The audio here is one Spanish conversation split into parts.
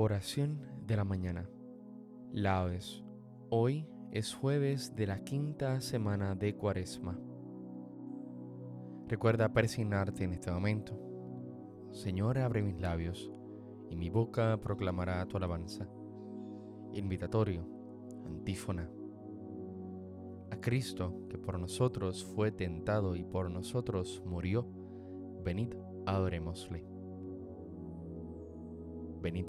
Oración de la mañana. Laudes. Hoy es jueves de la quinta semana de Cuaresma. Recuerda persignarte en este momento. Señor, abre mis labios y mi boca proclamará tu alabanza. Invitatorio, antífona. A Cristo, que por nosotros fue tentado y por nosotros murió, venid, adorémosle. Venid,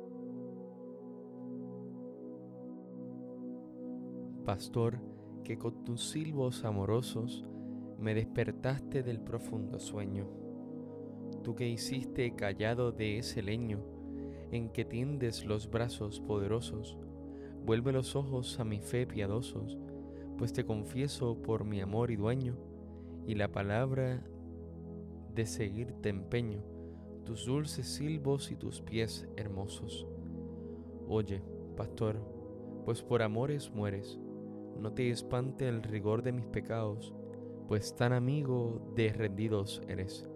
Pastor, que con tus silbos amorosos me despertaste del profundo sueño. Tú que hiciste callado de ese leño en que tiendes los brazos poderosos, vuelve los ojos a mi fe piadosos, pues te confieso por mi amor y dueño, y la palabra de seguirte empeño, tus dulces silbos y tus pies hermosos. Oye, pastor, pues por amores mueres, no te espante el rigor de mis pecados, pues tan amigo de rendidos eres.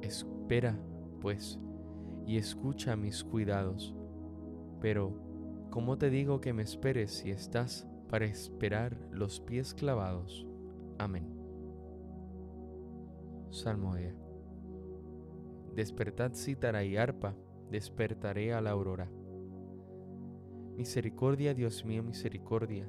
Espera, pues, y escucha mis cuidados. Pero, ¿cómo te digo que me esperes si estás para esperar los pies clavados? Amén. Salmodia. Despertad cítara y arpa, despertaré a la aurora. Misericordia, Dios mío, misericordia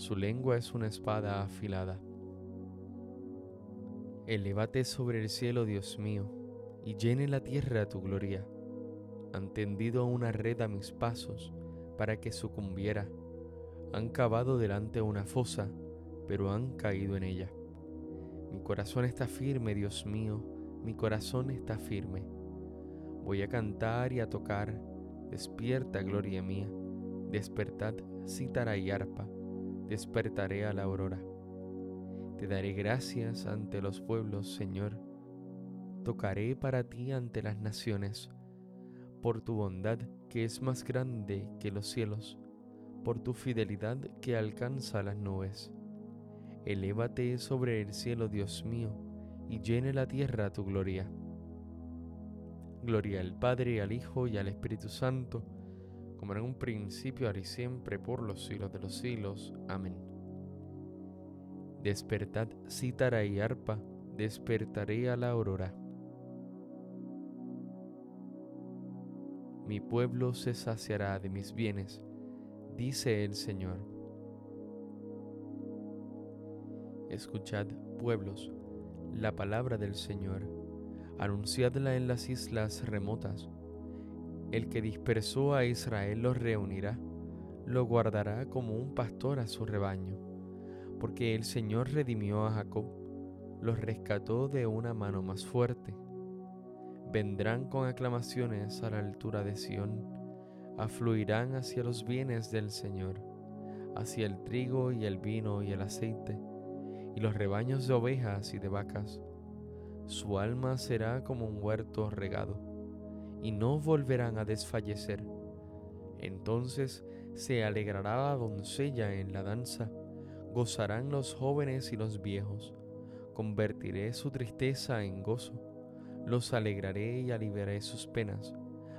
su lengua es una espada afilada. Elévate sobre el cielo, Dios mío, y llene la tierra tu gloria. Han tendido una red a mis pasos para que sucumbiera. Han cavado delante una fosa, pero han caído en ella. Mi corazón está firme, Dios mío, mi corazón está firme. Voy a cantar y a tocar, despierta, gloria mía, despertad, cítara y arpa despertaré a la aurora. Te daré gracias ante los pueblos, Señor. Tocaré para ti ante las naciones, por tu bondad que es más grande que los cielos, por tu fidelidad que alcanza las nubes. Elévate sobre el cielo, Dios mío, y llene la tierra tu gloria. Gloria al Padre, al Hijo y al Espíritu Santo, como en un principio, ahora y siempre, por los siglos de los siglos. Amén. Despertad cítara y arpa, despertaré a la aurora. Mi pueblo se saciará de mis bienes, dice el Señor. Escuchad, pueblos, la palabra del Señor, anunciadla en las islas remotas. El que dispersó a Israel los reunirá, lo guardará como un pastor a su rebaño porque el Señor redimió a Jacob, los rescató de una mano más fuerte. Vendrán con aclamaciones a la altura de Sión, afluirán hacia los bienes del Señor, hacia el trigo y el vino y el aceite, y los rebaños de ovejas y de vacas. Su alma será como un huerto regado, y no volverán a desfallecer. Entonces se alegrará la doncella en la danza, gozarán los jóvenes y los viejos. Convertiré su tristeza en gozo, los alegraré y aliviaré sus penas.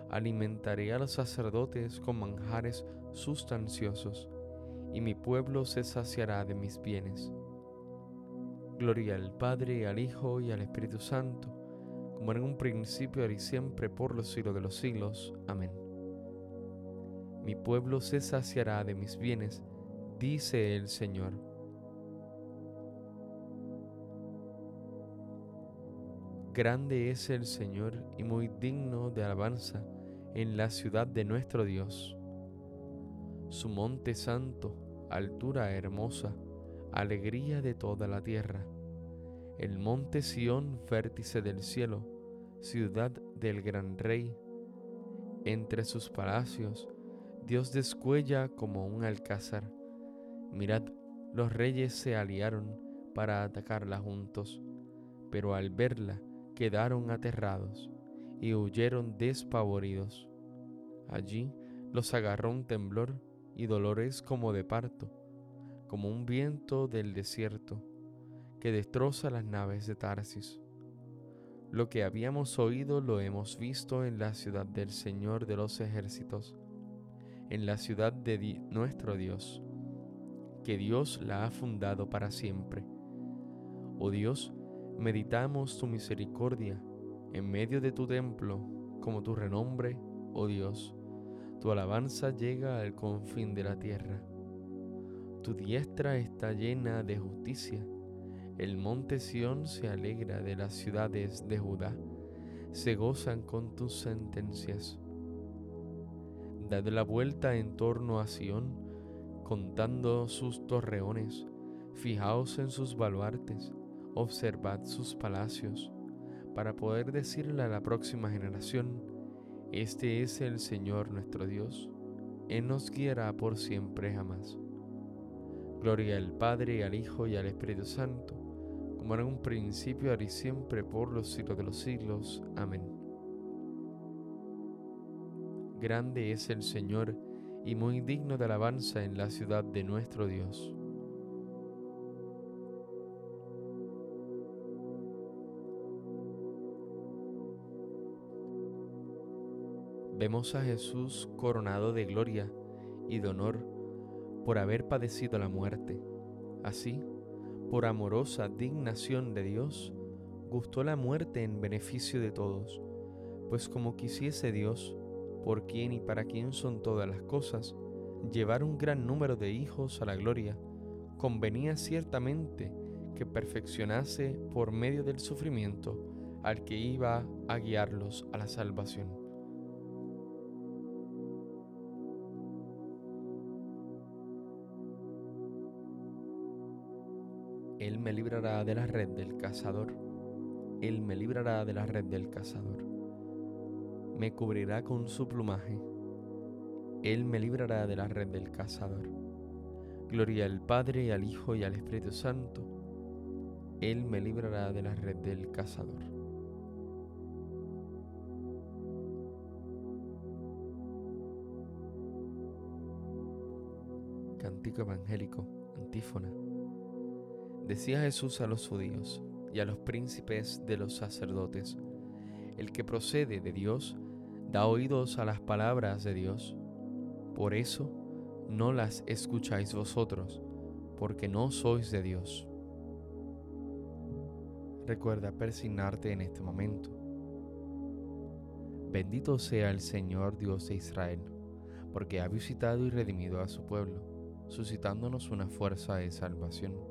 Alimentaré a los sacerdotes con manjares sustanciosos, y mi pueblo se saciará de mis bienes. Gloria al Padre, al Hijo y al Espíritu Santo, como en un principio, ahora y siempre, por los siglos de los siglos. Amén. Mi pueblo se saciará de mis bienes, dice el Señor. Grande es el Señor y muy digno de alabanza en la ciudad de nuestro Dios. Su monte santo, altura hermosa, alegría de toda la tierra. El monte Sión, vértice del cielo, ciudad del gran rey. Entre sus palacios, Dios descuella como un alcázar Mirad, los reyes se aliaron para atacarla juntos, pero al verla quedaron aterrados y huyeron despavoridos. Allí los agarró un temblor y dolores como de parto, como un viento del desierto que destroza las naves de Tarsis. Lo que habíamos oído lo hemos visto en la ciudad del Señor de los ejércitos, en la ciudad de nuestro Dios que Dios la ha fundado para siempre. Oh Dios, meditamos tu misericordia en medio de tu templo, como tu renombre, oh Dios. Tu alabanza llega al confín de la tierra. Tu diestra está llena de justicia. El monte Sión se alegra de las ciudades de Judá, se gozan con tus sentencias. Dad la vuelta en torno a Sión, contando sus torreones, fijaos en sus baluartes, observad sus palacios, para poder decirle a la próxima generación, este es el Señor nuestro Dios, Él nos guiará por siempre jamás. Gloria al Padre, al Hijo y al Espíritu Santo, como en un principio, ahora y siempre, por los siglos de los siglos. Amén. Grande es el Señor, y muy digno de alabanza en la ciudad de nuestro Dios. Vemos a Jesús coronado de gloria y de honor por haber padecido la muerte. Así, por amorosa dignación de Dios, gustó la muerte en beneficio de todos, pues como quisiese Dios, por quien y para quien son todas las cosas, llevar un gran número de hijos a la gloria, convenía ciertamente que perfeccionase por medio del sufrimiento al que iba a guiarlos a la salvación. Él me librará de la red del cazador. Él me librará de la red del cazador me cubrirá con su plumaje. Él me librará de la red del cazador. Gloria al Padre, al Hijo y al Espíritu Santo. Él me librará de la red del cazador. Cántico Evangélico, antífona. Decía Jesús a los judíos y a los príncipes de los sacerdotes, el que procede de Dios, da oídos a las palabras de Dios. Por eso no las escucháis vosotros, porque no sois de Dios. Recuerda persignarte en este momento. Bendito sea el Señor Dios de Israel, porque ha visitado y redimido a su pueblo, suscitándonos una fuerza de salvación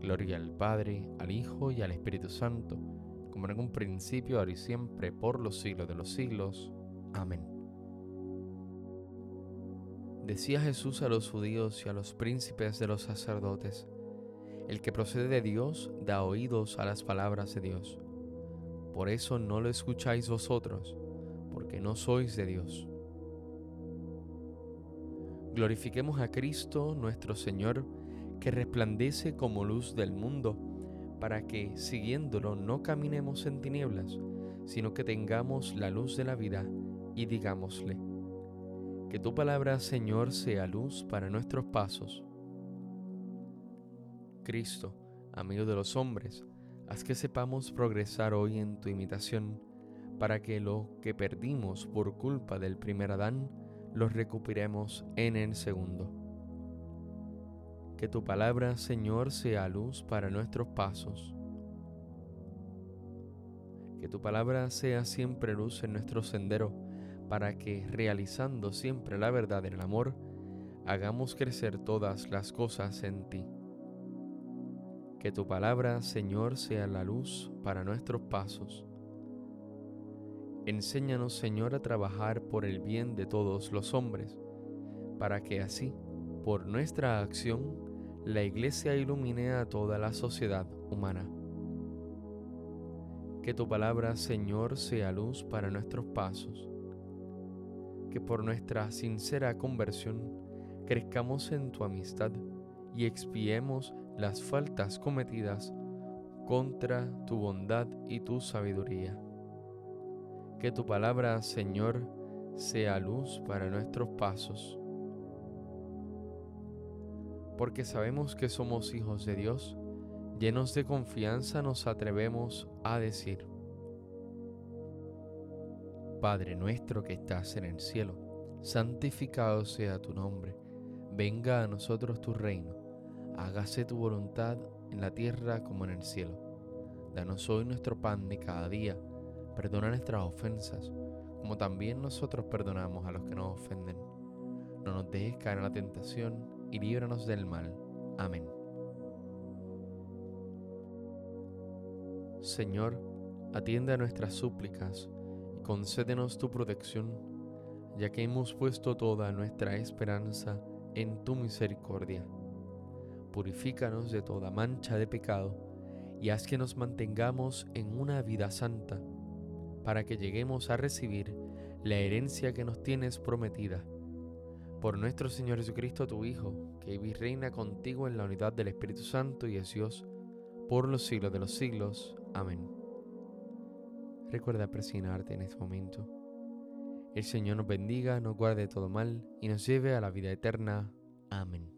Gloria al Padre, al Hijo y al Espíritu Santo, como en un principio, ahora y siempre, por los siglos de los siglos. Amén. Decía Jesús a los judíos y a los príncipes de los sacerdotes, el que procede de Dios da oídos a las palabras de Dios por eso no lo escucháis vosotros, porque no sois de Dios. Glorifiquemos a Cristo nuestro Señor, que resplandece como luz del mundo, para que, siguiéndolo, no caminemos en tinieblas, sino que tengamos la luz de la vida y digámosle, que tu palabra, Señor, sea luz para nuestros pasos. Cristo, amigo de los hombres, Haz que sepamos progresar hoy en tu imitación, para que lo que perdimos por culpa del primer Adán, lo recuperemos en el segundo. Que tu palabra, Señor, sea luz para nuestros pasos. Que tu palabra sea siempre luz en nuestro sendero, para que, realizando siempre la verdad en el amor, hagamos crecer todas las cosas en ti. Que tu palabra, Señor, sea la luz para nuestros pasos. Enséñanos, Señor, a trabajar por el bien de todos los hombres, para que así, por nuestra acción, la Iglesia ilumine a toda la sociedad humana. Que tu palabra, Señor, sea luz para nuestros pasos. Que por nuestra sincera conversión crezcamos en tu amistad y expiemos las faltas cometidas contra tu bondad y tu sabiduría. Que tu palabra, Señor, sea luz para nuestros pasos. Porque sabemos que somos hijos de Dios, llenos de confianza nos atrevemos a decir, Padre nuestro que estás en el cielo, santificado sea tu nombre, venga a nosotros tu reino hágase tu voluntad en la tierra como en el cielo. Danos hoy nuestro pan de cada día, perdona nuestras ofensas, como también nosotros perdonamos a los que nos ofenden. No nos dejes caer en la tentación y líbranos del mal. Amén. Señor, atiende a nuestras súplicas y concédenos tu protección, ya que hemos puesto toda nuestra esperanza en tu misericordia purifícanos de toda mancha de pecado y haz que nos mantengamos en una vida santa, para que lleguemos a recibir la herencia que nos tienes prometida. Por nuestro Señor Jesucristo, tu Hijo, que vive y reina contigo en la unidad del Espíritu Santo y es Dios, por los siglos de los siglos. Amén. Recuerda presionarte en este momento. El Señor nos bendiga, nos guarde todo mal y nos lleve a la vida eterna. Amén.